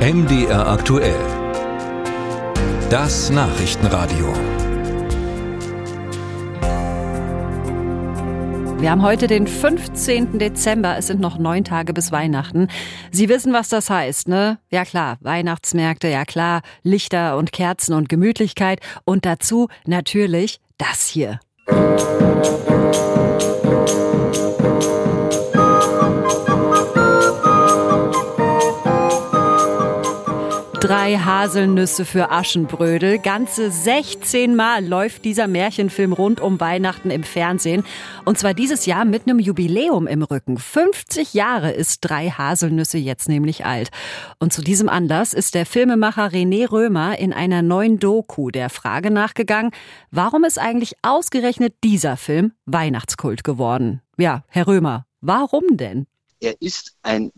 MDR aktuell. Das Nachrichtenradio. Wir haben heute den 15. Dezember. Es sind noch neun Tage bis Weihnachten. Sie wissen, was das heißt, ne? Ja klar, Weihnachtsmärkte, ja klar, Lichter und Kerzen und Gemütlichkeit und dazu natürlich das hier. Drei Haselnüsse für Aschenbrödel. Ganze 16 Mal läuft dieser Märchenfilm rund um Weihnachten im Fernsehen. Und zwar dieses Jahr mit einem Jubiläum im Rücken. 50 Jahre ist Drei Haselnüsse jetzt nämlich alt. Und zu diesem Anlass ist der Filmemacher René Römer in einer neuen Doku der Frage nachgegangen, warum ist eigentlich ausgerechnet dieser Film Weihnachtskult geworden? Ja, Herr Römer, warum denn? Er ist ein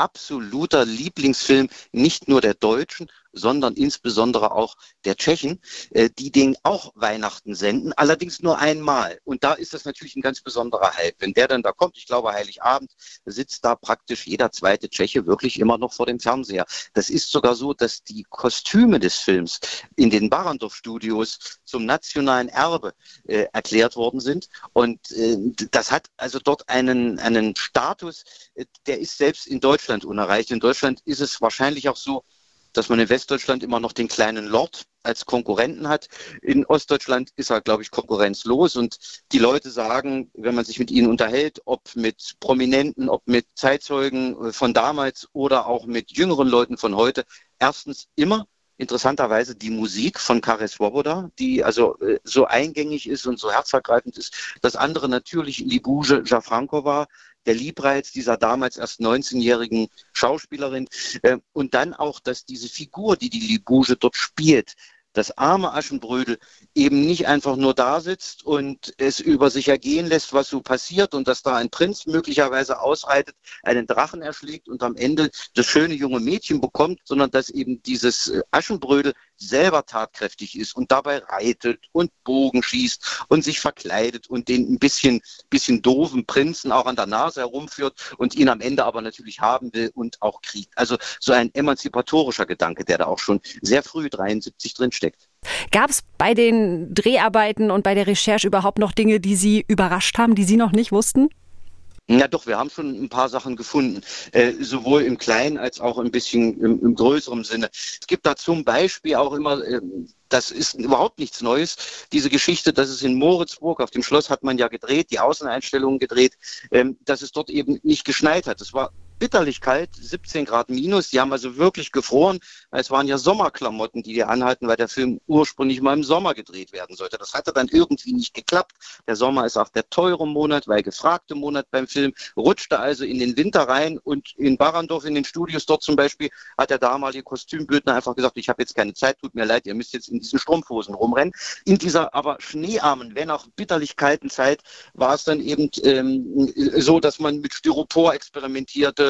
absoluter Lieblingsfilm nicht nur der Deutschen, sondern insbesondere auch der Tschechen, äh, die den auch Weihnachten senden, allerdings nur einmal. Und da ist das natürlich ein ganz besonderer Hype. Wenn der dann da kommt, ich glaube Heiligabend, sitzt da praktisch jeder zweite Tscheche wirklich immer noch vor dem Fernseher. Das ist sogar so, dass die Kostüme des Films in den Barandov-Studios zum nationalen Erbe äh, erklärt worden sind. Und äh, das hat also dort einen, einen Status, äh, der ist selbst in Deutschland unerreicht. In Deutschland ist es wahrscheinlich auch so, dass man in Westdeutschland immer noch den kleinen Lord als Konkurrenten hat. In Ostdeutschland ist er, glaube ich, konkurrenzlos. Und die Leute sagen, wenn man sich mit ihnen unterhält, ob mit Prominenten, ob mit Zeitzeugen von damals oder auch mit jüngeren Leuten von heute, erstens immer interessanterweise die Musik von Kare Swoboda, die also äh, so eingängig ist und so herzergreifend ist. Das andere natürlich Libouge Jafrankova, der Liebreiz dieser damals erst 19-jährigen Schauspielerin. Äh, und dann auch, dass diese Figur, die die Libouge dort spielt, das arme Aschenbrödel eben nicht einfach nur da sitzt und es über sich ergehen lässt, was so passiert und dass da ein Prinz möglicherweise ausreitet, einen Drachen erschlägt und am Ende das schöne junge Mädchen bekommt, sondern dass eben dieses äh, Aschenbrödel selber tatkräftig ist und dabei reitet und Bogen schießt und sich verkleidet und den ein bisschen, bisschen doofen Prinzen auch an der Nase herumführt und ihn am Ende aber natürlich haben will und auch kriegt. Also so ein emanzipatorischer Gedanke, der da auch schon sehr früh 73 drin steckt. Gab es bei den Dreharbeiten und bei der Recherche überhaupt noch Dinge, die Sie überrascht haben, die Sie noch nicht wussten? Ja, doch, wir haben schon ein paar Sachen gefunden, äh, sowohl im kleinen als auch ein bisschen im, im größeren Sinne. Es gibt da zum Beispiel auch immer, äh, das ist überhaupt nichts Neues, diese Geschichte, dass es in Moritzburg, auf dem Schloss hat man ja gedreht, die Außeneinstellungen gedreht, ähm, dass es dort eben nicht geschneit hat. Es war bitterlich kalt, 17 Grad minus. Die haben also wirklich gefroren. Es waren ja Sommerklamotten, die die anhalten, weil der Film ursprünglich mal im Sommer gedreht werden sollte. Das hatte dann irgendwie nicht geklappt. Der Sommer ist auch der teure Monat, weil gefragte Monat beim Film, rutschte also in den Winter rein und in Barandorf, in den Studios dort zum Beispiel, hat der damalige Kostümbildner einfach gesagt, ich habe jetzt keine Zeit, tut mir leid, ihr müsst jetzt in diesen Strumpfhosen rumrennen. In dieser aber schneearmen, wenn auch bitterlich kalten Zeit war es dann eben ähm, so, dass man mit Styropor experimentierte,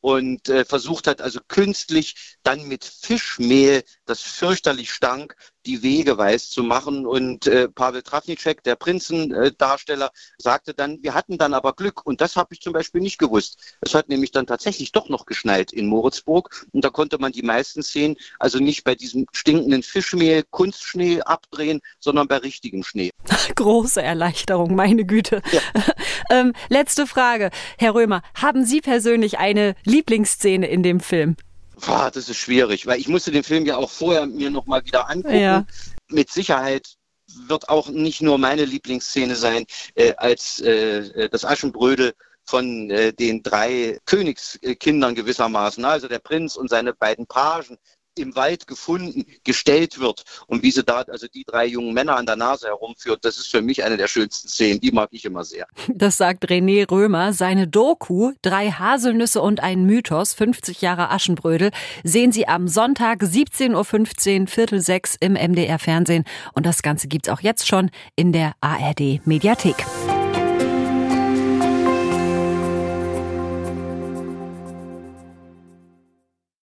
und äh, versucht hat, also künstlich dann mit Fischmehl, das fürchterlich stank, die Wege weiß zu machen. Und äh, Pavel Trafnicek, der Prinzendarsteller, äh, sagte dann, wir hatten dann aber Glück. Und das habe ich zum Beispiel nicht gewusst. Es hat nämlich dann tatsächlich doch noch geschneit in Moritzburg. Und da konnte man die meisten Szenen also nicht bei diesem stinkenden Fischmehl, Kunstschnee abdrehen, sondern bei richtigem Schnee. Große Erleichterung, meine Güte. Ja. ähm, letzte Frage, Herr Römer. Haben Sie persönlich eine Lieblingsszene in dem Film? Boah, das ist schwierig, weil ich musste den Film ja auch vorher mir noch mal wieder angucken. Ja. Mit Sicherheit wird auch nicht nur meine Lieblingsszene sein, äh, als äh, das Aschenbrödel von äh, den drei Königskindern gewissermaßen, also der Prinz und seine beiden Pagen, im Wald gefunden, gestellt wird und wie sie da also die drei jungen Männer an der Nase herumführt, das ist für mich eine der schönsten Szenen. Die mag ich immer sehr. Das sagt René Römer. Seine Doku Drei Haselnüsse und ein Mythos, 50 Jahre Aschenbrödel, sehen Sie am Sonntag 17.15 Uhr, Viertel sechs im MDR Fernsehen. Und das Ganze gibt's auch jetzt schon in der ARD Mediathek.